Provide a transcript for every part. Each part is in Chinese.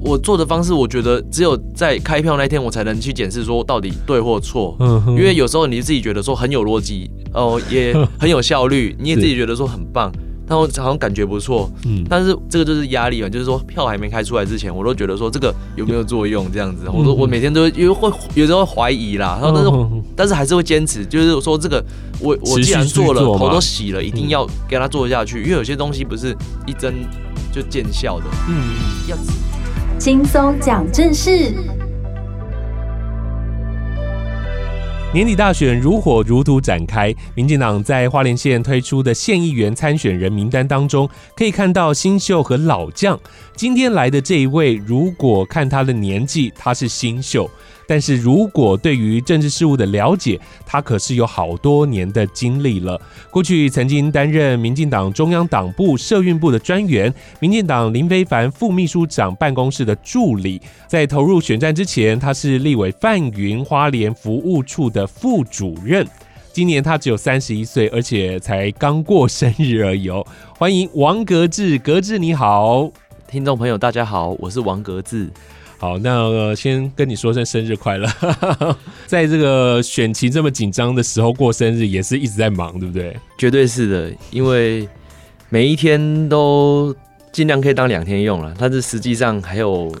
我做的方式，我觉得只有在开票那天，我才能去检视说到底对或错。因为有时候你自己觉得说很有逻辑，哦，也 很有效率，你也自己觉得说很棒。但我好像感觉不错，嗯，但是这个就是压力嘛，就是说票还没开出来之前，我都觉得说这个有没有作用这样子，我说我每天都因为会有时候怀疑啦，然后但是但是还是会坚持，就是说这个我我既然做了头都洗了，一定要给他做下去，因为有些东西不是一针就见效的，嗯，要轻松讲正事。年底大选如火如荼展开，民进党在花莲县推出的县议员参选人名单当中，可以看到新秀和老将。今天来的这一位，如果看他的年纪，他是新秀。但是如果对于政治事务的了解，他可是有好多年的经历了。过去曾经担任民进党中央党部社运部的专员，民进党林非凡副秘书长办公室的助理。在投入选战之前，他是立委范云花莲服务处的副主任。今年他只有三十一岁，而且才刚过生日而已哦。欢迎王格志，格志你好，听众朋友大家好，我是王格志。好，那、呃、先跟你说声生日快乐。在这个选情这么紧张的时候过生日，也是一直在忙，对不对？绝对是的，因为每一天都尽量可以当两天用了，但是实际上还有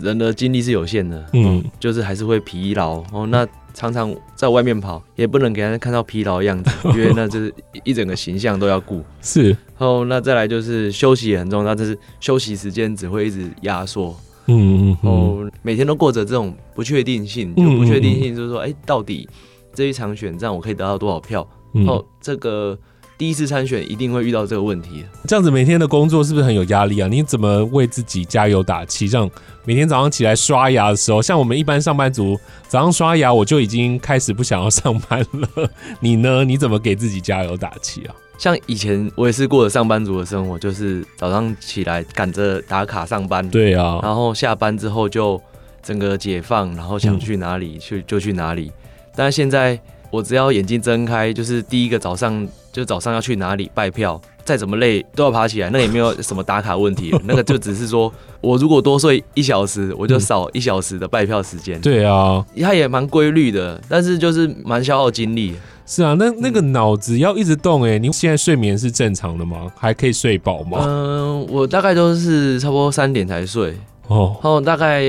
人的精力是有限的，嗯，就是还是会疲劳哦。那常常在外面跑，也不能给人看到疲劳的样子，因为那就是一整个形象都要顾。是，然后那再来就是休息也很重要，但是休息时间只会一直压缩。嗯嗯，哦，每天都过着这种不确定性，就不确定性就是说，哎、欸，到底这一场选战我可以得到多少票？哦，这个第一次参选一定会遇到这个问题。这样子每天的工作是不是很有压力啊？你怎么为自己加油打气？这样每天早上起来刷牙的时候，像我们一般上班族，早上刷牙我就已经开始不想要上班了。你呢？你怎么给自己加油打气啊？像以前我也是过着上班族的生活，就是早上起来赶着打卡上班，对啊，然后下班之后就整个解放，然后想去哪里去就去哪里。但是现在我只要眼睛睁开，就是第一个早上就早上要去哪里拜票，再怎么累都要爬起来，那也没有什么打卡问题，那个就只是说我如果多睡一小时，我就少一小时的拜票时间。对啊，它也蛮规律的，但是就是蛮消耗精力。是啊，那那个脑子要一直动哎、欸，你现在睡眠是正常的吗？还可以睡饱吗？嗯、呃，我大概都是差不多三点才睡哦，然后大概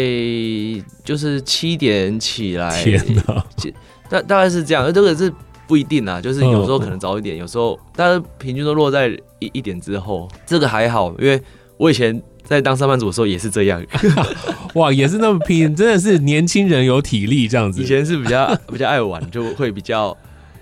就是七点起来。天哪，大大概是这样，这个是不一定啊，就是有时候可能早一点，有时候但是平均都落在一一点之后。这个还好，因为我以前在当上班族的时候也是这样。哇，也是那么拼，真的是年轻人有体力这样子。以前是比较比较爱玩，就会比较。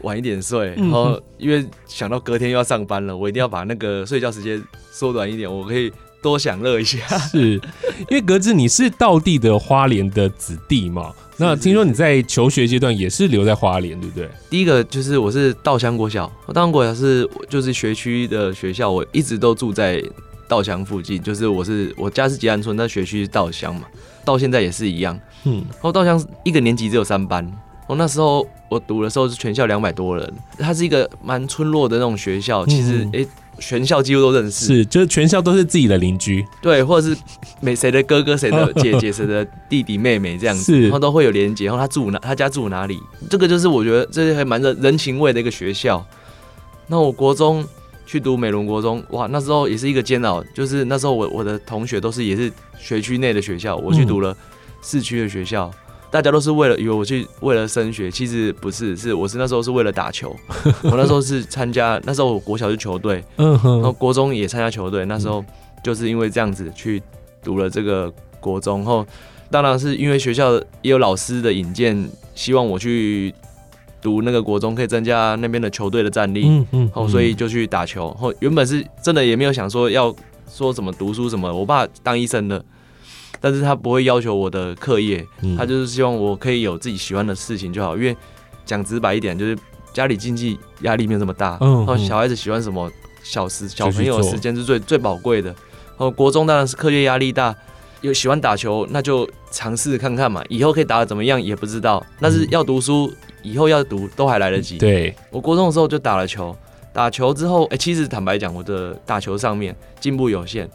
晚一点睡，然后因为想到隔天又要上班了，我一定要把那个睡觉时间缩短一点，我可以多享乐一下。是，因为格子你是道地的花莲的子弟嘛？那听说你在求学阶段也是留在花莲，对不对？第一个就是我是稻香国小，我稻香国小是就是学区的学校，我一直都住在稻香附近，就是我是我家是吉安村，但学区是稻香嘛，到现在也是一样。嗯，然后稻香一个年级只有三班。我那时候我读的时候是全校两百多人，它是一个蛮村落的那种学校。其实，哎、欸，全校几乎都认识，是，就是全校都是自己的邻居，对，或者是每谁的哥哥、谁的姐姐、谁的弟弟妹妹这样子，然后都会有连接。然后他住哪，他家住哪里，这个就是我觉得这是还蛮人人情味的一个学校。那我国中去读美仑国中，哇，那时候也是一个煎熬，就是那时候我我的同学都是也是学区内的学校，我去读了市区的学校。大家都是为了以为我去为了升学，其实不是，是我是那时候是为了打球。我那时候是参加，那时候我国小是球队，然后国中也参加球队。那时候就是因为这样子去读了这个国中，后当然是因为学校也有老师的引荐，希望我去读那个国中，可以增加那边的球队的战力。嗯嗯，后所以就去打球。后原本是真的也没有想说要说什么读书什么，我爸当医生的。但是他不会要求我的课业，他就是希望我可以有自己喜欢的事情就好。因为讲直白一点，就是家里经济压力没有这么大，然后小孩子喜欢什么，小时小朋友的时间是最最宝贵的。然后国中当然是课业压力大，有喜欢打球，那就尝试看看嘛，以后可以打的怎么样也不知道。但是要读书，以后要读都还来得及。对，我国中的时候就打了球，打球之后，哎，其实坦白讲，我的打球上面进步有限。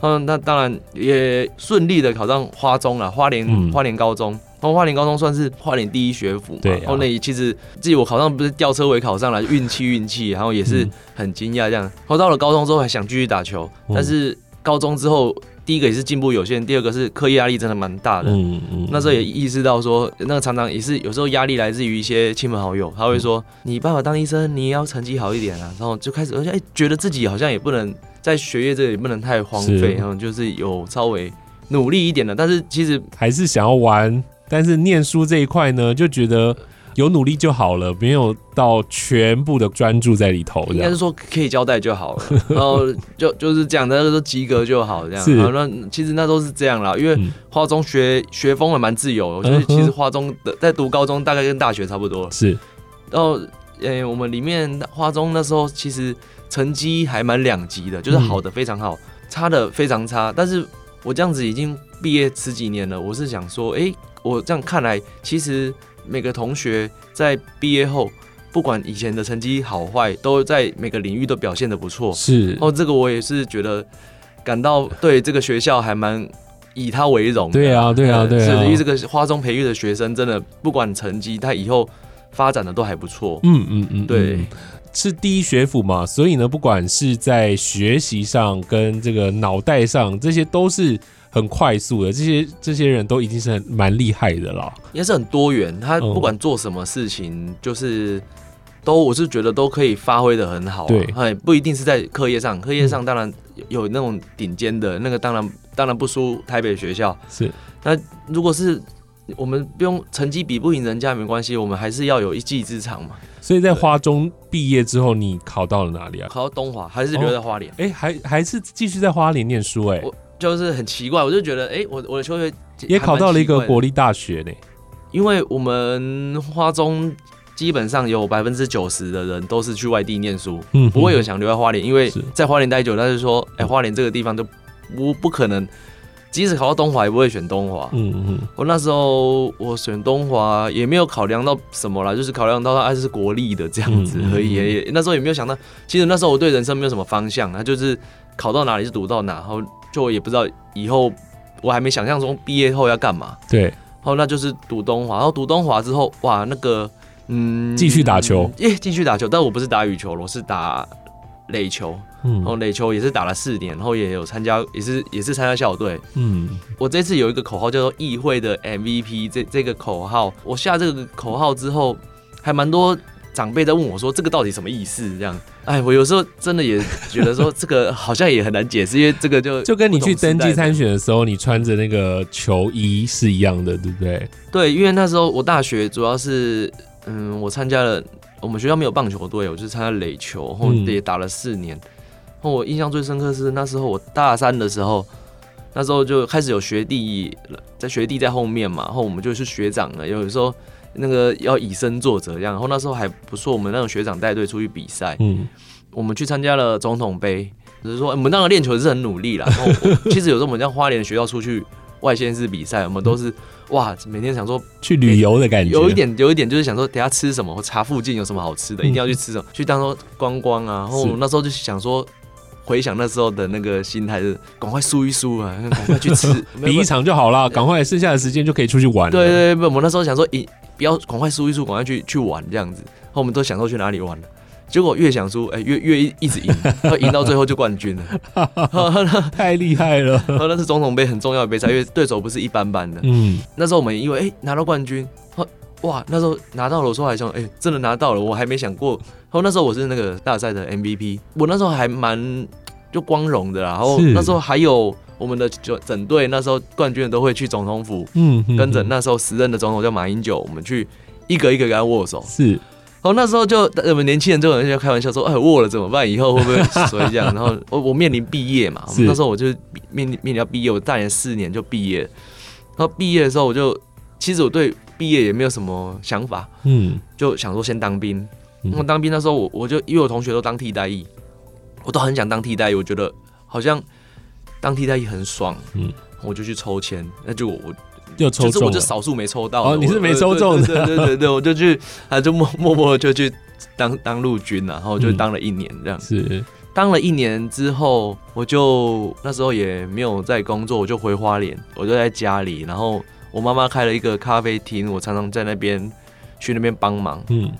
嗯，那当然也顺利的考上花中了，花莲、嗯、花莲高中，然后花莲高中算是花莲第一学府嘛。对、啊。然后那其实自己我考上不是吊车尾考上来，运气运气，然后也是很惊讶这样。然后到了高中之后还想继续打球，但是高中之后。第一个也是进步有限，第二个是课业压力真的蛮大的。嗯嗯。那时候也意识到说，那个常常也是有时候压力来自于一些亲朋好友，他会说：“你爸爸当医生，你也要成绩好一点啊。”然后就开始而且哎，觉得自己好像也不能在学业这里不能太荒废，然后就是有稍微努力一点的。但是其实还是想要玩，但是念书这一块呢，就觉得。有努力就好了，没有到全部的专注在里头。应该是说可以交代就好了，然后就就是讲的那个及格就好，这样。是。那其实那都是这样啦，因为花中学学风还蛮自由，我觉得其实花中的在读高中大概跟大学差不多。是。然后，呃，我们里面花中那时候其实成绩还蛮两级的，就是好的非常好，差的非常差。但是我这样子已经毕业十几年了，我是想说，哎，我这样看来其实。每个同学在毕业后，不管以前的成绩好坏，都在每个领域都表现的不错。是，哦，这个我也是觉得感到对这个学校还蛮以他为荣。对啊，对啊，对啊。是，因为这个花中培育的学生，真的不管成绩，他以后发展的都还不错。嗯嗯嗯，对，嗯，是第一学府嘛，所以呢，不管是在学习上跟这个脑袋上，这些都是。很快速的，这些这些人都已经是很蛮厉害的了，也是很多元。他不管做什么事情，嗯、就是都我是觉得都可以发挥的很好、啊。对，不一定是在课业上，课业上当然有那种顶尖的、嗯、那个，当然当然不输台北学校。是，那如果是我们不用成绩比不赢人家没关系，我们还是要有一技之长嘛。所以在花中毕业之后，你考到了哪里啊？考到东华，还是留在花莲？哎、哦欸，还还是继续在花莲念书、欸？哎。就是很奇怪，我就觉得，哎、欸，我我的球学也考到了一个国立大学呢。因为我们花中基本上有百分之九十的人都是去外地念书，嗯，不会有想留在花莲，因为在花莲待久，但是说，哎、欸，花莲这个地方就不不可能，即使考到东华也不会选东华，嗯嗯。我那时候我选东华也没有考量到什么啦，就是考量到它还是国立的这样子而已，也那时候也没有想到，其实那时候我对人生没有什么方向，那就是考到哪里就读到哪，然后。就也不知道以后，我还没想象中毕业后要干嘛。对，然后那就是读东华，然后读东华之后，哇，那个，嗯，继续打球，耶，继续打球，但我不是打羽球，我是打垒球，嗯，然后垒球也是打了四年，然后也有参加，也是也是参加校队，嗯，我这次有一个口号叫做议会的 MVP，这这个口号，我下这个口号之后，还蛮多。长辈在问我说：“这个到底什么意思？”这样，哎，我有时候真的也觉得说，这个好像也很难解释，因为 这个就就跟你去登记参选的时候，你穿着那个球衣是一样的，对不对？对，因为那时候我大学主要是，嗯，我参加了我们学校没有棒球队，我就参加垒球，然后也打了四年。我印象最深刻是那时候我大三的时候，那时候就开始有学弟在学弟在后面嘛，然后我们就是学长了，有时候。那个要以身作则这样，然后那时候还不错，我们那种学长带队出去比赛，嗯，我们去参加了总统杯，就是说我们那个练球是很努力啦。然后其实有时候我们像花莲学校出去外县市比赛，我们都是哇，每天想说 去旅游的感觉，有一点有一点就是想说等下吃什么，或查附近有什么好吃的，一定要去吃什么，去当做观光啊。然后那时候就想说。回想那时候的那个心态是赶快输一输啊，赶快去吃，比一场就好了，赶快剩下的时间就可以出去玩。对对对，我们那时候想说，赢不要赶快输一输，赶快去去玩这样子。然后我们都想说去哪里玩了，结果越想输，哎、欸，越越一直赢，赢到最后就冠军了，太厉害了。那是总统杯很重要的杯赛，因为对手不是一般般的。嗯，那时候我们因为哎、欸、拿到冠军。哇，那时候拿到了，我说还想，哎、欸，真的拿到了，我还没想过。然后那时候我是那个大赛的 MVP，我那时候还蛮 就光荣的啦。然后那时候还有我们的就整队，那时候冠军都会去总统府，嗯，跟着那时候时任的总统叫马英九，我们去一个一个跟他握手。是，然后那时候就我们年轻人就有人就开玩笑说，哎，握了怎么办？以后会不会所以这样？然后 我我面临毕业嘛，那时候我就面临面临要毕业，我大年四年就毕业。然后毕业的时候，我就其实我对。毕业也没有什么想法，嗯，就想说先当兵。那么当兵那时候，我我就因为我同学都当替代役，我都很想当替代役，我觉得好像当替代役很爽，嗯，我就去抽签，那就我就抽中，就是我就少数没抽到。哦，你是没抽中的，对对对对，我就去，啊，就默默默就去当当陆军了，然后就当了一年这样子。是。当了一年之后，我就那时候也没有在工作，我就回花莲，我就在家里。然后我妈妈开了一个咖啡厅，我常常在那边去那边帮忙。嗯，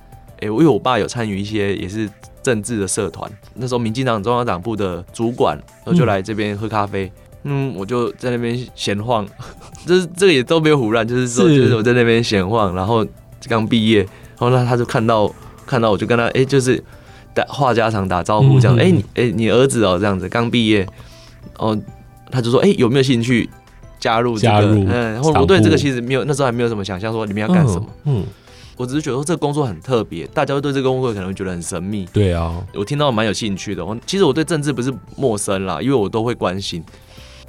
哎，因为我爸有参与一些也是政治的社团，那时候民进党中央党部的主管，然后就来这边喝咖啡。嗯，我就在那边闲晃，就是这个也都没有胡乱，就是说，就是我在那边闲晃，然后刚毕业，然后呢他就看到看到我就跟他哎，就是打。话家常打招呼这样，哎、嗯欸、你哎、欸、你儿子哦、喔、这样子刚毕业，哦他就说哎、欸、有没有兴趣加入这个？嗯，然后我对这个其实没有那时候还没有什么想象，说你们要干什么。嗯，我只是觉得说这个工作很特别，大家会对这个工作可能会觉得很神秘。对啊，我听到蛮有兴趣的。我其实我对政治不是陌生啦，因为我都会关心。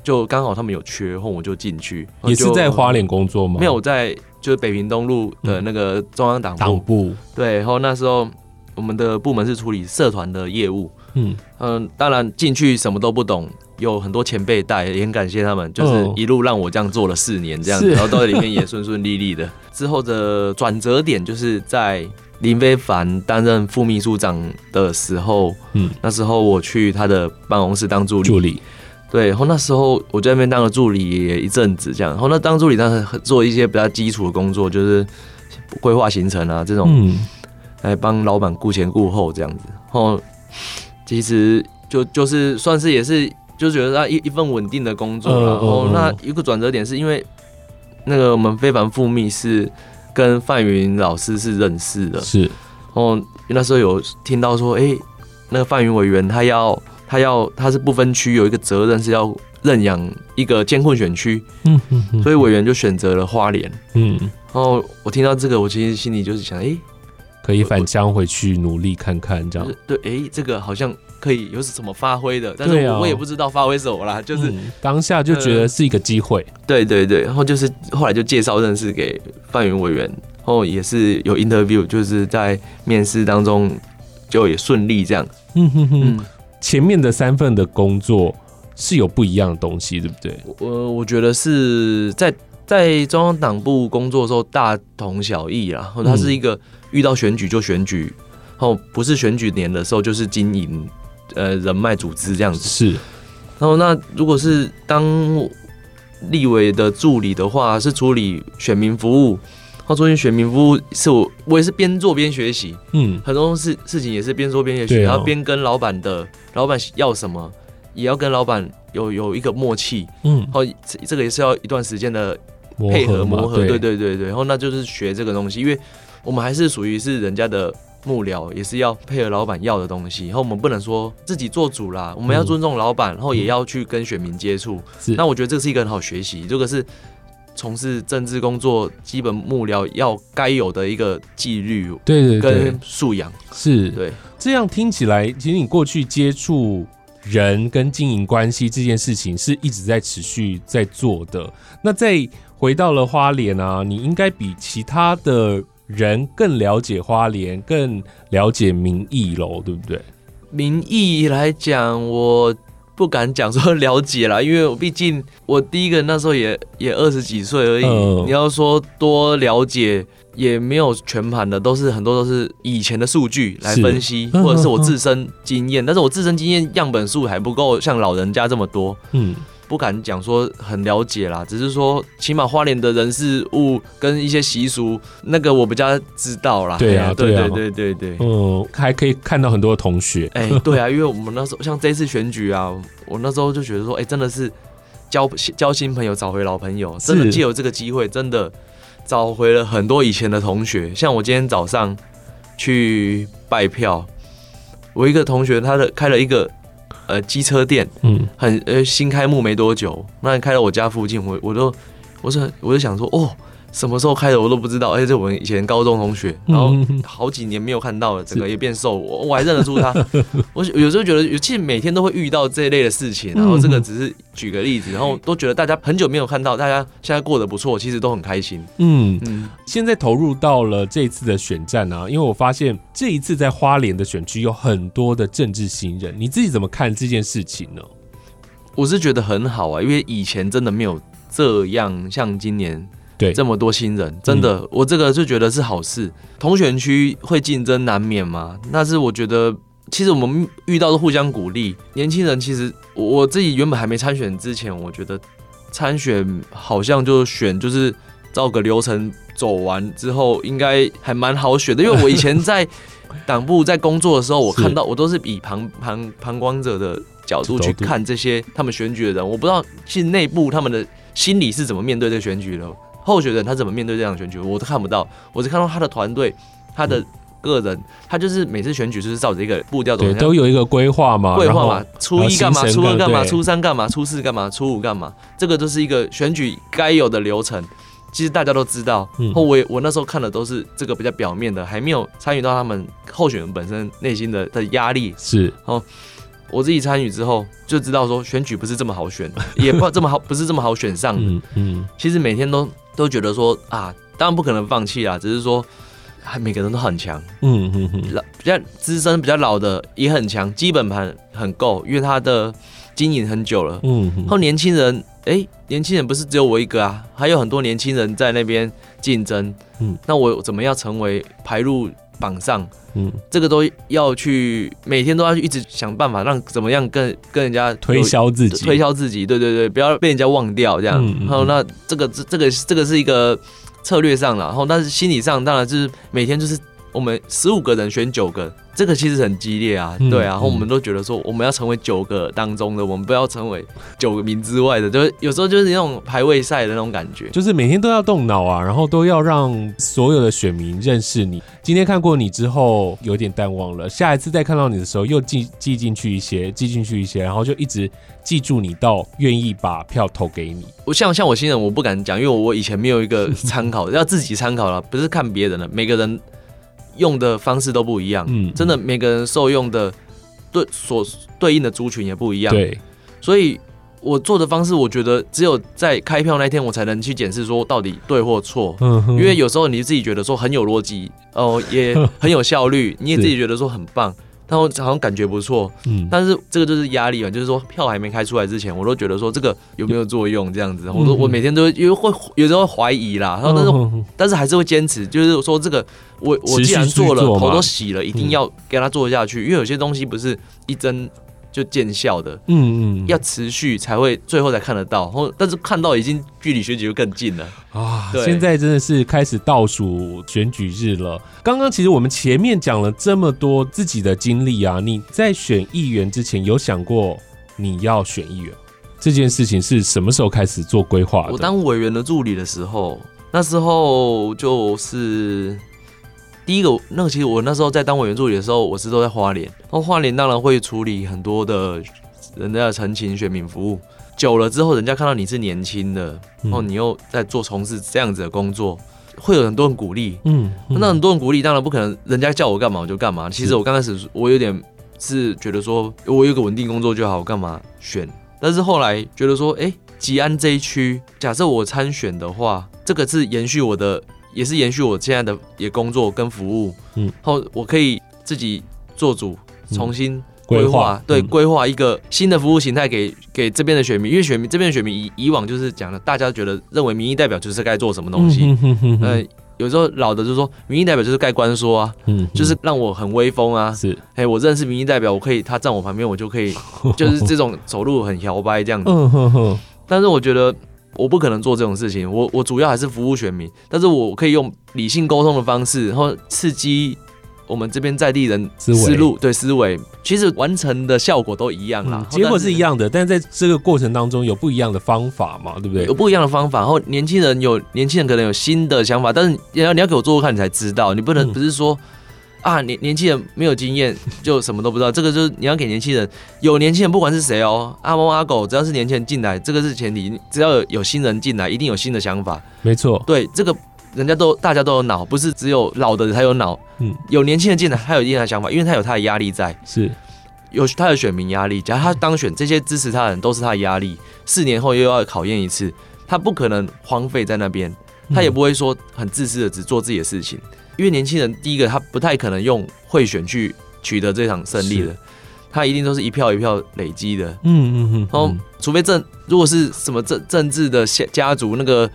就刚好他们有缺，后我就进去。也是在花莲工作吗？没有在，就是北平东路的那个中央党部。党部对，然后那时候。我们的部门是处理社团的业务，嗯。嗯，当然进去什么都不懂，有很多前辈带，也很感谢他们，就是一路让我这样做了四年这样子，然后到里面也顺顺利利的。之后的转折点就是在林非凡担任副秘书长的时候，嗯，那时候我去他的办公室当助理，助理，对，然后那时候我在那边当了助理也一阵子这样，然后那当助理当时做一些比较基础的工作，就是规划行程啊这种，嗯。来帮老板顾前顾后这样子，然后其实就就是算是也是就觉得他一一份稳定的工作，然后那一个转折点是因为那个我们飞帆副秘是跟范云老师是认识的，是，然后那时候有听到说，哎，那个范云委员他要他要他是不分区有一个责任是要认养一个监控选区，嗯嗯，所以委员就选择了花莲，嗯，然后我听到这个，我其实心里就是想，哎。可以返乡回去努力看看，这样。对，哎、欸，这个好像可以有什么发挥的，但是我也不知道发挥什么啦，就是、嗯、当下就觉得是一个机会、呃，对对对，然后就是后来就介绍认识给范云委员，然后也是有 interview，就是在面试当中就也顺利这样，嗯哼哼，前面的三份的工作是有不一样的东西，对不对？我我觉得是在在中央党部工作的时候大同小异啦，然后它是一个。嗯遇到选举就选举，然后不是选举年的时候就是经营，呃，人脉组织这样子。是，然后那如果是当立委的助理的话，是处理选民服务，然后处理选民服务是我我也是边做边学习，嗯，很多事事情也是边做边学习，然后边跟老板的老板要什么，也要跟老板有有一个默契，嗯，然后这个也是要一段时间的配合磨合，对对对对，然后那就是学这个东西，因为。我们还是属于是人家的幕僚，也是要配合老板要的东西。然后我们不能说自己做主啦，我们要尊重老板，然后也要去跟选民接触。是，那我觉得这是一个很好学习，这个是从事政治工作基本幕僚要该有的一个纪律，对对，跟素养。是对，这样听起来，其实你过去接触人跟经营关系这件事情是一直在持续在做的。那再回到了花莲啊，你应该比其他的。人更了解花莲，更了解民意喽，对不对？民意来讲，我不敢讲说了解啦，因为我毕竟我第一个那时候也也二十几岁而已。呃、你要说多了解，也没有全盘的，都是很多都是以前的数据来分析，或者是我自身经验。但是我自身经验样本数还不够像老人家这么多。嗯。不敢讲说很了解啦，只是说起码花莲的人事物跟一些习俗，那个我比较知道啦。对啊，对对对对对，嗯，还可以看到很多同学。哎，对啊，因为我们那时候像这次选举啊，我那时候就觉得说，哎，真的是交交新朋友，找回老朋友，真的借由这个机会，真的找回了很多以前的同学。像我今天早上去拜票，我一个同学，他的开了一个。呃，机车店，嗯，很呃新开幕没多久，那开到我家附近，我我都，我是我就想说，哦。什么时候开的我都不知道，而且这我们以前高中同学，然后好几年没有看到了，整个也变瘦，我我还认得出他。我有时候觉得，其实每天都会遇到这一类的事情，然后这个只是举个例子，然后都觉得大家很久没有看到，大家现在过得不错，其实都很开心。嗯嗯，现在投入到了这一次的选战啊，因为我发现这一次在花莲的选区有很多的政治新人，你自己怎么看这件事情呢？我是觉得很好啊，因为以前真的没有这样，像今年。对，这么多新人，真的，嗯、我这个就觉得是好事。同选区会竞争难免嘛，但是我觉得其实我们遇到的互相鼓励。年轻人其实我自己原本还没参选之前，我觉得参选好像就选就是照个流程走完之后，应该还蛮好选的。因为我以前在党部在工作的时候，我看到我都是以旁旁旁观者的角度去看这些他们选举的人，我不知道其实内部他们的心理是怎么面对这个选举的，候选人他怎么面对这样的选举，我都看不到，我只看到他的团队，他的。个人，他就是每次选举就是照着一个步调走，对，都有一个规划嘛，规划嘛，初一干嘛，初二干嘛，初三干嘛，初四干嘛，初五干嘛，这个都是一个选举该有的流程。其实大家都知道，嗯，我我那时候看的都是这个比较表面的，还没有参与到他们候选人本身内心的的压力。是，哦，我自己参与之后就知道说选举不是这么好选，也不这么好，不是这么好选上的。嗯嗯，其实每天都都觉得说啊，当然不可能放弃啊，只是说。还每个人都很强，嗯嗯嗯，老比较资深、比较老的也很强，基本盘很够，因为他的经营很久了，嗯，然后年轻人，哎、欸，年轻人不是只有我一个啊，还有很多年轻人在那边竞争，嗯，那我怎么样成为排入榜上？嗯，这个都要去每天都要去一直想办法，让怎么样跟跟人家推销自己，推销自己，对对对，不要被人家忘掉这样，嗯嗯，然后那这个这这个这个是一个。策略上了，然后但是心理上当然就是每天就是我们十五个人选九个，这个其实很激烈啊，对啊，然后我们都觉得说我们要成为九个当中的，我们不要成为九个名之外的，就是有时候就是那种排位赛的那种感觉，就是每天都要动脑啊，然后都要让所有的选民认识你。今天看过你之后有点淡忘了，下一次再看到你的时候又记记进去一些，记进去一些，然后就一直。记住你到愿意把票投给你。我像像我新人，我不敢讲，因为我以前没有一个参考，要自己参考了，不是看别人的。每个人用的方式都不一样，嗯，真的每个人受用的对所对应的族群也不一样，对。所以我做的方式，我觉得只有在开票那天，我才能去检视说到底对或错。嗯，因为有时候你自己觉得说很有逻辑，哦，也很有效率，你也自己觉得说很棒。他好像感觉不错，嗯，但是这个就是压力嘛，就是说票还没开出来之前，我都觉得说这个有没有作用这样子，我都我每天都因为会有时候怀疑啦，然后但是但是还是会坚持，就是说这个我我既然做了头都洗了，一定要给他做下去，因为有些东西不是一针。就见效的，嗯嗯，要持续才会最后才看得到，或但是看到已经距离选举就更近了啊！现在真的是开始倒数选举日了。刚刚其实我们前面讲了这么多自己的经历啊，你在选议员之前有想过你要选议员这件事情是什么时候开始做规划的？我当委员的助理的时候，那时候就是。第一个，那个其实我那时候在当委员助理的时候，我是都在花莲。然后花莲当然会处理很多的人家的陈情选民服务。久了之后，人家看到你是年轻的，然后你又在做从事这样子的工作，会有很多人鼓励。嗯，那很多人鼓励，当然不可能人家叫我干嘛我就干嘛。其实我刚开始我有点是觉得说，我有个稳定工作就好，我干嘛选？但是后来觉得说，哎，吉安这一区，假设我参选的话，这个是延续我的。也是延续我现在的也工作跟服务，嗯，后我可以自己做主，重新规划，嗯、对，规划一个新的服务形态给给这边的选民，因为选民这边的选民以以往就是讲的，大家觉得认为民意代表就是该做什么东西，嗯、呃，有时候老的就是说民意代表就是盖官说啊，嗯，就是让我很威风啊，是，哎，我认识民意代表，我可以他站我旁边，我就可以，就是这种走路很摇摆这样子，嗯，但是我觉得。我不可能做这种事情，我我主要还是服务选民，但是我可以用理性沟通的方式，然后刺激我们这边在地人思路，对思维，其实完成的效果都一样啦，结果是一样的，但是在这个过程当中有不一样的方法嘛，对不对？有不一样的方法，然后年轻人有年轻人可能有新的想法，但是你要你要给我做做看，你才知道，你不能不是说。啊，年年轻人没有经验就什么都不知道，这个就是你要给年轻人，有年轻人不管是谁哦，阿猫阿狗，只要是年轻人进来，这个是前提，只要有有新人进来，一定有新的想法。没错，对，这个人家都大家都有脑，不是只有老的人才有脑。嗯，有年轻人进来，他有一定的想法，因为他有他的压力在，是有他的选民压力。假如他当选，这些支持他的人都是他的压力，四年后又要考验一次，他不可能荒废在那边，他也不会说很自私的只做自己的事情。因为年轻人，第一个他不太可能用贿选去取得这场胜利的，他一定都是一票一票累积的。嗯嗯嗯。然后，除非政，如果是什么政政治的家家族，那个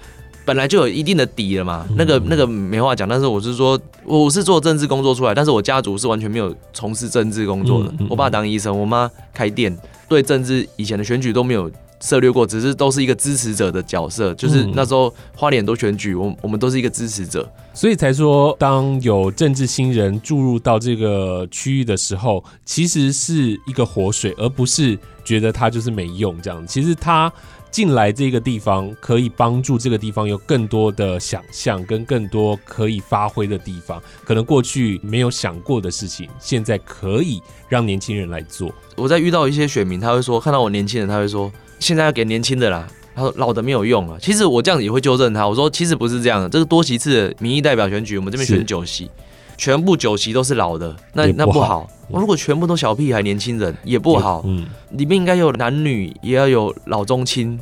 本来就有一定的底了嘛，那个那个没话讲。但是我是说，我是做政治工作出来，但是我家族是完全没有从事政治工作的。我爸当医生，我妈开店，对政治以前的选举都没有涉略过，只是都是一个支持者的角色。就是那时候花莲都选举，我我们都是一个支持者，所以才说，当有政治新人注入到这个区域的时候，其实是一个活水，而不是觉得他就是没用这样。其实他。进来这个地方，可以帮助这个地方有更多的想象，跟更多可以发挥的地方。可能过去没有想过的事情，现在可以让年轻人来做。我在遇到一些选民，他会说，看到我年轻人，他会说，现在要给年轻的啦。他说老的没有用了。其实我这样子也会纠正他，我说其实不是这样的。这个多席次的民意代表选举，我们这边选九席，全部九席都是老的，那那不好。我如果全部都小屁孩、年轻人也不好，嗯，里面应该有男女，也要有老中青，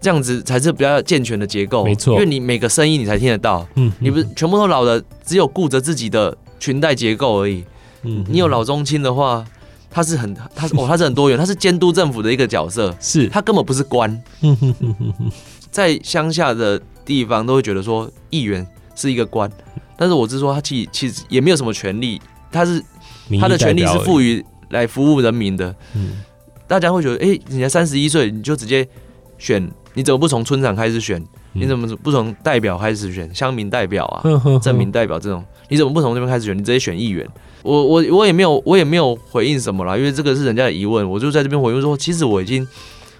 这样子才是比较健全的结构，没错。因为你每个声音你才听得到，嗯，你不是全部都老的，只有顾着自己的裙带结构而已，嗯，你有老中青的话，他是很他哦，他是很多元，他是监督政府的一个角色，是。他根本不是官，在乡下的地方都会觉得说议员是一个官，但是我是说他其其实也没有什么权利，他是。他的权利是赋予来服务人民的，嗯，大家会觉得，哎、欸，你才三十一岁，你就直接选，你怎么不从村长开始选？你怎么不从代表开始选？乡民代表啊，镇民代表这种，你怎么不从这边开始选？你直接选议员？我我我也没有，我也没有回应什么啦，因为这个是人家的疑问，我就在这边回应说，其实我已经，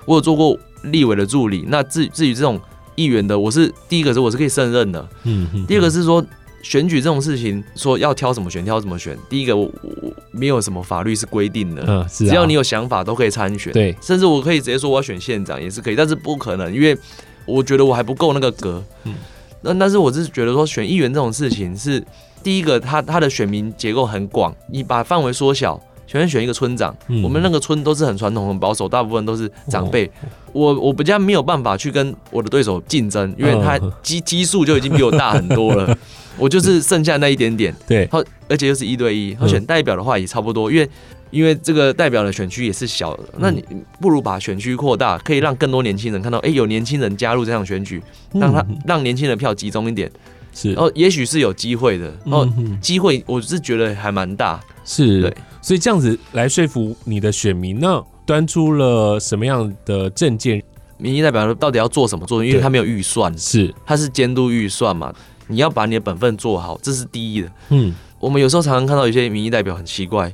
我有做过立委的助理，那至至于这种议员的，我是第一个是我是可以胜任的，嗯，第二个是说。选举这种事情，说要挑什么选，挑什么选。第一个，我我没有什么法律是规定的，嗯，是啊，只要你有想法都可以参选，对，甚至我可以直接说我要选县长也是可以，但是不可能，因为我觉得我还不够那个格，嗯，那但是我是觉得说选议员这种事情是第一个，他他的选民结构很广，你把范围缩小，选选一个村长，嗯，我们那个村都是很传统、很保守，大部分都是长辈，哦，我我比较没有办法去跟我的对手竞争，因为他基基数就已经比我大很多了。我就是剩下那一点点，对，好，而且又是一对一，他选代表的话也差不多，因为因为这个代表的选区也是小的，那你不如把选区扩大，可以让更多年轻人看到，哎，有年轻人加入这场选举，让他让年轻人票集中一点，是，哦，也许是有机会的，哦，机会我是觉得还蛮大，是，对，所以这样子来说服你的选民呢，端出了什么样的证件？民意代表到底要做什么做？因为他没有预算，是，他是监督预算嘛。你要把你的本分做好，这是第一的。嗯，我们有时候常常看到有些民意代表很奇怪，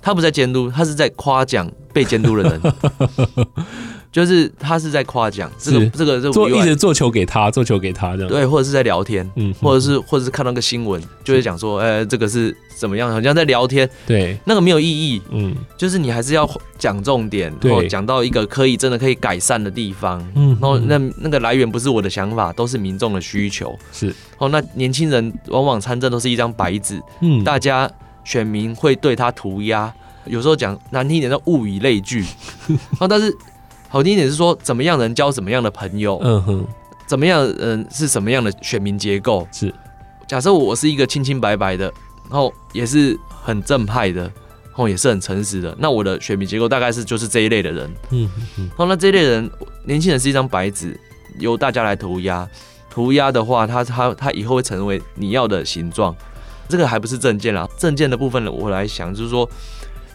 他不在监督，他是在夸奖被监督的人。就是他是在夸奖这个这个这个做一直做球给他，做球给他这样。对，或者是在聊天，嗯，或者是或者是看到个新闻，就会讲说，呃，这个是怎么样？好像在聊天。对，那个没有意义。嗯，就是你还是要讲重点，然后讲到一个可以真的可以改善的地方。嗯，然后那那个来源不是我的想法，都是民众的需求。是。哦，那年轻人往往参政都是一张白纸，嗯，大家选民会对他涂鸦，有时候讲难听一点叫物以类聚。哦，但是。好听一点是说，怎么样能交什么样的朋友？嗯哼，怎么样嗯是什么样的选民结构？是，假设我是一个清清白白的，然后也是很正派的，然后也是很诚实的，那我的选民结构大概是就是这一类的人。嗯哼，然后那这一类人，年轻人是一张白纸，由大家来涂鸦。涂鸦的话，他他他以后会成为你要的形状。这个还不是证件啦，证件的部分呢，我来想就是说，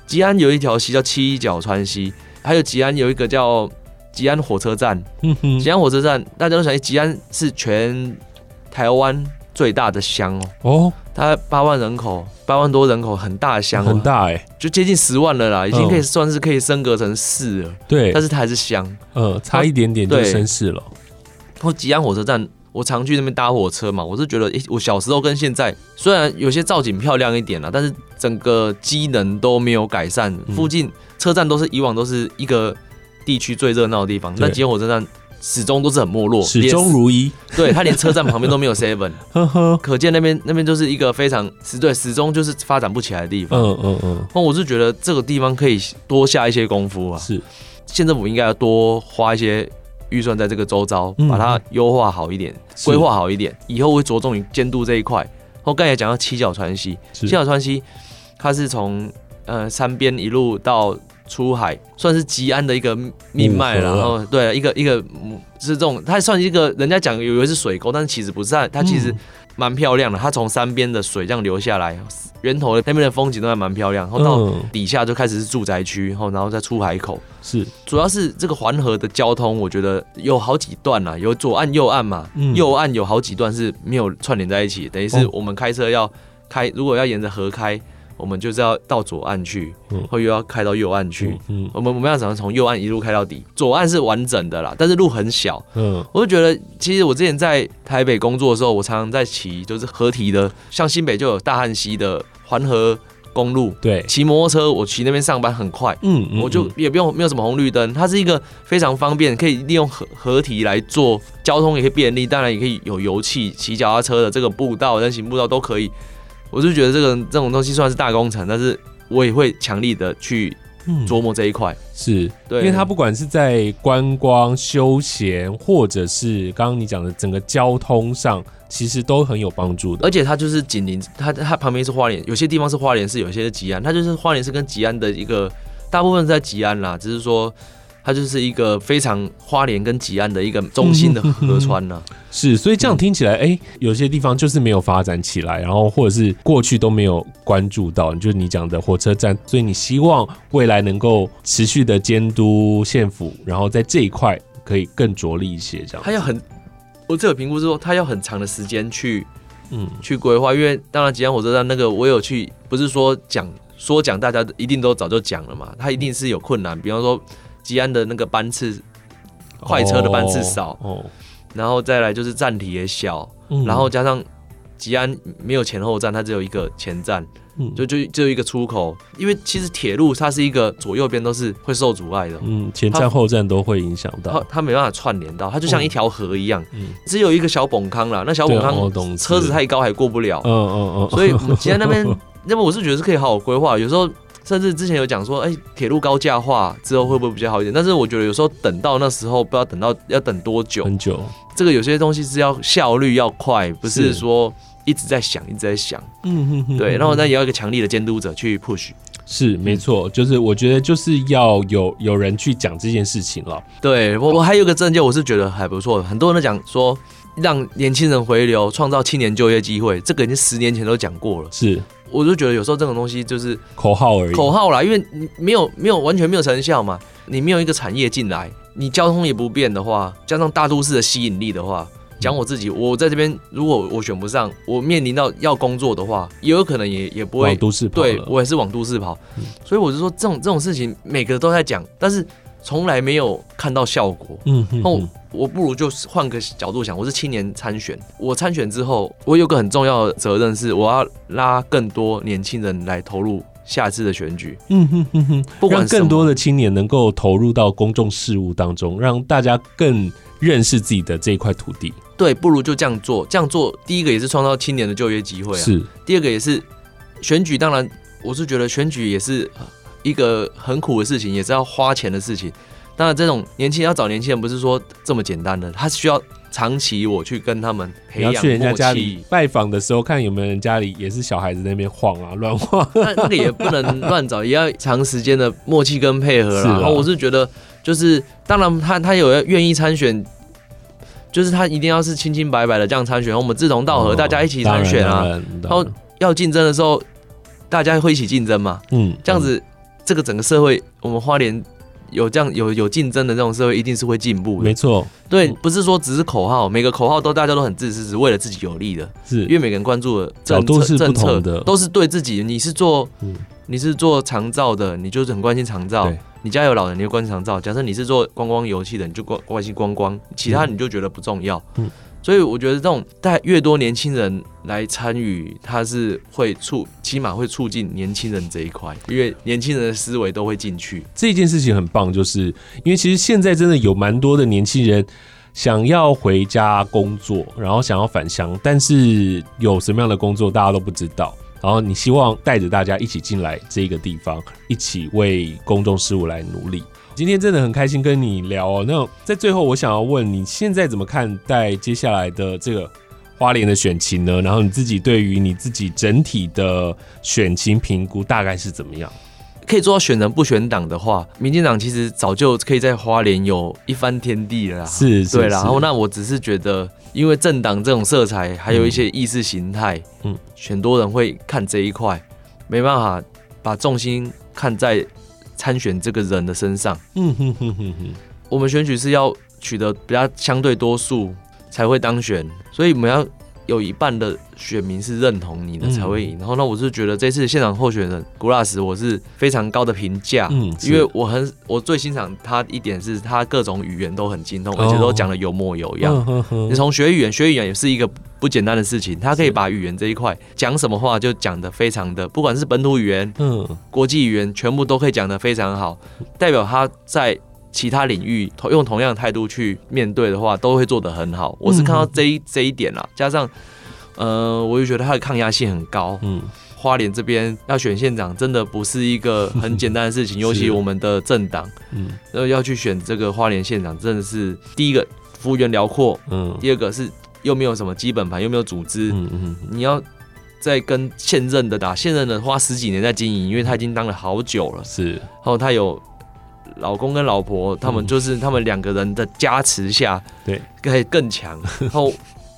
吉安有一条溪叫七角川溪。还有吉安有一个叫吉安火车站，嗯，吉安火车站大家都想，吉安是全台湾最大的乡哦，哦，它八万人口，八万多人口，很大的乡，很大哎，就接近十万了啦，已经可以算是可以升格成市了，对，但是它还是乡，呃，差一点点就升市了。然后吉安火车站，我常去那边搭火车嘛，我是觉得，诶，我小时候跟现在虽然有些造景漂亮一点了，但是整个机能都没有改善，附近。车站都是以往都是一个地区最热闹的地方，但吉安火车站始终都是很没落，始终如一。对，它连车站旁边都没有 seven，呵呵可见那边那边就是一个非常始对始终就是发展不起来的地方。嗯嗯嗯。那我是觉得这个地方可以多下一些功夫啊。是，县政府应该要多花一些预算在这个周遭，把它优化好一点，规划好一点，以后会着重于监督这一块。我刚才讲到七角川西，七角川西它是从呃山边一路到。出海，算是吉安的一个命脉，然后对一个一个是这种，它算一个人家讲以为是水沟，但是其实不是，它其实蛮漂亮的，它从山边的水这样流下来。源头的那边的风景都还蛮漂亮，然后到底下就开始是住宅区，然后然后再出海口，是。主要是这个环河的交通，我觉得有好几段呐，有左岸右岸嘛，右岸有好几段是没有串联在一起，等于是我们开车要开，如果要沿着河开。我们就是要到左岸去，或又要开到右岸去。嗯，我们我们要怎么从右岸一路开到底？左岸是完整的啦，但是路很小。嗯，我就觉得，其实我之前在台北工作的时候，我常常在骑，就是合体的，像新北就有大汉溪的环河公路。对，骑摩托车我骑那边上班很快。嗯，我就也不用没有什么红绿灯，它是一个非常方便，可以利用河河堤来做交通，也可以便利，当然也可以有油气，骑脚踏车的这个步道、人行步道都可以。我就觉得这个这种东西算是大工程，但是我也会强力的去琢磨这一块，是对，因为它不管是在观光、休闲，或者是刚刚你讲的整个交通上，其实都很有帮助的。而且它就是紧邻，它它旁边是花莲，有些地方是花莲市，有些是吉安，它就是花莲市跟吉安的一个大部分是在吉安啦，只是说。它就是一个非常花莲跟吉安的一个中心的河川呢、啊嗯。是，所以这样听起来，哎、欸，有些地方就是没有发展起来，然后或者是过去都没有关注到，就是你讲的火车站。所以你希望未来能够持续的监督县府，然后在这一块可以更着力一些，这样。他要很，我这个评估是说，他要很长的时间去，嗯，去规划。因为当然吉安火车站那个我有去，不是说讲说讲，大家一定都早就讲了嘛，他一定是有困难，比方说。吉安的那个班次，快车的班次少，哦，然后再来就是站体也小，然后加上吉安没有前后站，它只有一个前站，就就只有一个出口。因为其实铁路它是一个左右边都是会受阻碍的，嗯，前站后站都会影响到，它它没办法串联到，它就像一条河一样，只有一个小崩坑啦，那小崩坑车子太高还过不了，嗯嗯嗯，所以吉安那边，那么我是觉得是可以好好规划，有时候。甚至之前有讲说，哎、欸，铁路高架化之后会不会比较好一点？但是我觉得有时候等到那时候，不知道等到要等多久。很久。这个有些东西是要效率要快，不是说一直在想，一直在想。嗯哼哼。对，然后那也要一个强力的监督者去 push。是，没错，就是我觉得就是要有有人去讲这件事情了。对我，我还有个证件，我是觉得还不错。很多人都讲说，让年轻人回流，创造青年就业机会，这个已经十年前都讲过了。是。我就觉得有时候这种东西就是口号而已，口号啦，因为你没有没有完全没有成效嘛，你没有一个产业进来，你交通也不变的话，加上大都市的吸引力的话，讲我自己，我在这边如果我选不上，我面临到要工作的话，也有可能也也不会往都市跑，对我也是往都市跑，所以我就说这种这种事情每个都在讲，但是。从来没有看到效果，嗯，那我我不如就换个角度想，我是青年参选，我参选之后，我有个很重要的责任是，我要拉更多年轻人来投入下次的选举，嗯哼哼哼，不管更多的青年能够投入到公众事务当中，让大家更认识自己的这一块土地，对，不如就这样做，这样做第一个也是创造青年的就业机会啊，是，第二个也是选举，当然我是觉得选举也是。一个很苦的事情，也是要花钱的事情。当然，这种年轻人要找年轻人，不是说这么简单的，他需要长期我去跟他们培养默契。你要去人家家里拜访的时候，看有没有人家里也是小孩子在那边晃啊乱晃。那那个也不能乱找，也要长时间的默契跟配合啦。然后我是觉得，就是当然他他有要愿意参选，就是他一定要是清清白白的这样参选，我们志同道合，大家一起参选啊。然后要竞争的时候，大家会一起竞争嘛。嗯，这样子。这个整个社会，我们花莲有这样有有竞争的这种社会，一定是会进步的。没错，对，不是说只是口号，每个口号都大家都很自私，只为了自己有利的。是，因为每个人关注的政策政策的都是对自己。你是做，你是做长照的，你就是很关心长照。你家有老人，你就关心长照。假设你是做观光游戏的，你就关关心观光，其他你就觉得不重要。嗯。所以我觉得这种带越多年轻人来参与，它是会促，起码会促进年轻人这一块，因为年轻人的思维都会进去。这件事情很棒，就是因为其实现在真的有蛮多的年轻人想要回家工作，然后想要返乡，但是有什么样的工作大家都不知道。然后你希望带着大家一起进来这个地方，一起为公众事务来努力。今天真的很开心跟你聊哦。那在最后，我想要问你现在怎么看待接下来的这个花莲的选情呢？然后你自己对于你自己整体的选情评估大概是怎么样？可以做到选人不选党的话，民进党其实早就可以在花莲有一番天地了啦。是，是，对啦。然后那我只是觉得，因为政党这种色彩，还有一些意识形态，嗯，很多人会看这一块，没办法把重心看在参选这个人的身上。嗯哼哼哼哼。我们选举是要取得比较相对多数才会当选，所以我们要。有一半的选民是认同你的才会赢，然后呢，我是觉得这次现场候选人古拉斯，我是非常高的评价，嗯，因为我很我最欣赏他一点是他各种语言都很精通，而且都讲的有模有样。你从学语言，学语言也是一个不简单的事情，他可以把语言这一块讲什么话就讲得非常的，不管是本土语言、嗯，国际语言，全部都可以讲得非常好，代表他在。其他领域同用同样的态度去面对的话，都会做得很好。我是看到这一这一点啦，加上，呃，我就觉得他的抗压性很高。嗯，花莲这边要选县长，真的不是一个很简单的事情，尤其我们的政党，嗯，要去选这个花莲县长，真的是第一个幅员辽阔，嗯，第二个是又没有什么基本盘，又没有组织，嗯嗯，你要再跟现任的打，现任的花十几年在经营，因为他已经当了好久了，是，然后他有。老公跟老婆，他们就是他们两个人的加持下，对，可以更强。然后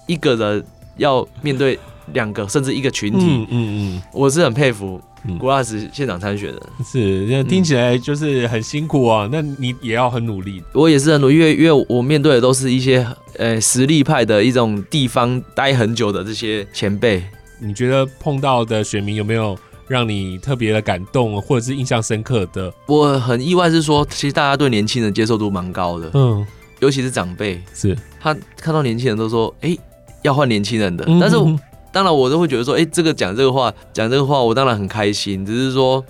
一个人要面对两个甚至一个群体，嗯嗯嗯，我是很佩服古拉斯现场参选的。是，听起来就是很辛苦啊。那你也要很努力。我也是很努力，因为因为我面对的都是一些呃实力派的一种地方待很久的这些前辈。你觉得碰到的选民有没有？让你特别的感动，或者是印象深刻的？我很意外，是说其实大家对年轻人接受度蛮高的，嗯，尤其是长辈，是他看到年轻人都说，哎、欸，要换年轻人的。嗯、但是当然我都会觉得说，哎、欸，这个讲这个话，讲这个话，我当然很开心。只是说，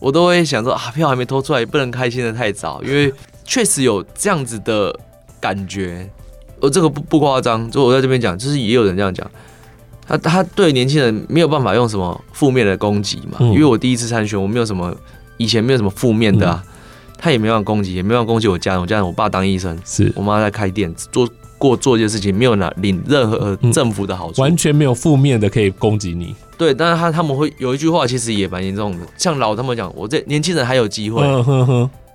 我都会想说啊，票还没投出来，不能开心的太早，因为 确实有这样子的感觉。我这个不不夸张，就我在这边讲，就是也有人这样讲。他他对年轻人没有办法用什么负面的攻击嘛？因为我第一次参选，我没有什么以前没有什么负面的啊。他也没办法攻击，也没办法攻击我家人。我家人，我爸当医生，是我妈在开店，做过做一件事情，没有拿领任何政府的好处，完全没有负面的可以攻击你。对，但是他他们会有一句话，其实也蛮严重的。像老他们讲，我这年轻人还有机会，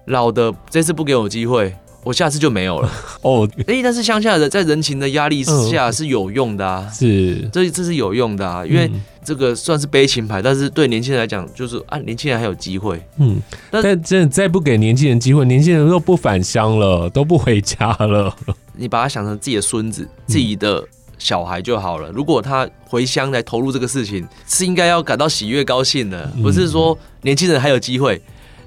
老的这次不给我机会。我下次就没有了 哦。哎、欸，但是乡下人在人情的压力下是有用的啊，是这这是有用的啊，因为这个算是悲情牌，但是对年轻人来讲，就是啊，年轻人还有机会。嗯，但真的再不给年轻人机会，年轻人都不返乡了，都不回家了。你把他想成自己的孙子、自己的小孩就好了。如果他回乡来投入这个事情，是应该要感到喜悦、高兴的，不是说年轻人还有机会。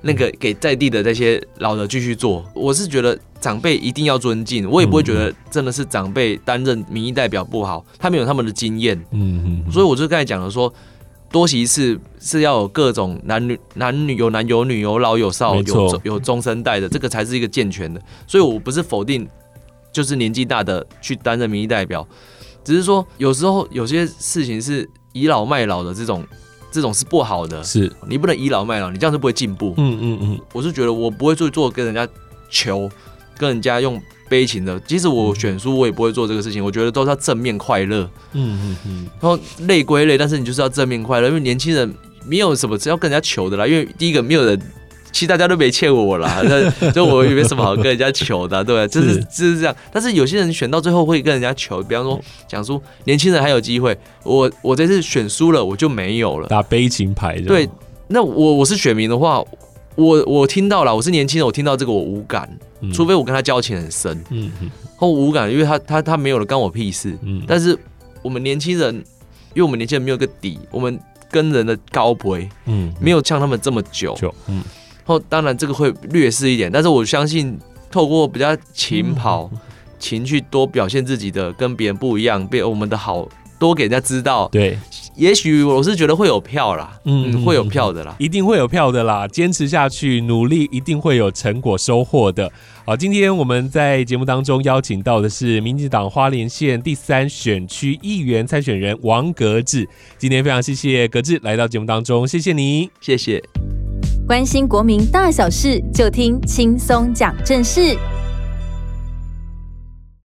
那个给在地的这些老的继续做，我是觉得长辈一定要尊敬，我也不会觉得真的是长辈担任民意代表不好，他们有他们的经验，嗯嗯，所以我就刚才讲了说，多席次是要有各种男女男女有男有女有老有少有有中生代的，这个才是一个健全的，所以我不是否定就是年纪大的去担任民意代表，只是说有时候有些事情是倚老卖老的这种。这种是不好的，是你不能倚老卖老，你这样是不会进步。嗯嗯嗯，我是觉得我不会去做跟人家求，跟人家用悲情的。即使我选书，我也不会做这个事情。我觉得都是要正面快乐。嗯嗯嗯，然后累归累，但是你就是要正面快乐，因为年轻人没有什么只要跟人家求的啦。因为第一个没有人。其实大家都没欠我啦，那就我也没什么好跟人家求的，对吧？就是就是这样。但是有些人选到最后会跟人家求，比方说讲说年轻人还有机会，我我这次选输了，我就没有了，打悲情牌。对，那我我是选民的话，我我听到了，我是年轻人，我听到这个我无感，除非我跟他交情很深，嗯嗯，或无感，因为他他他没有了，干我屁事。嗯，但是我们年轻人，因为我们年轻人没有个底，我们跟人的高不，嗯，没有像他们这么久，嗯。后当然这个会劣势一点，但是我相信透过比较勤跑、勤去多表现自己的，跟别人不一样，被我们的好多给人家知道。对，也许我是觉得会有票啦，嗯，会有票的啦，一定会有票的啦。坚持下去，努力一定会有成果收获的。好，今天我们在节目当中邀请到的是民进党花莲县第三选区议员参选人王格志。今天非常谢谢格志来到节目当中，谢谢你，谢谢。关心国民大小事，就听轻松讲正事。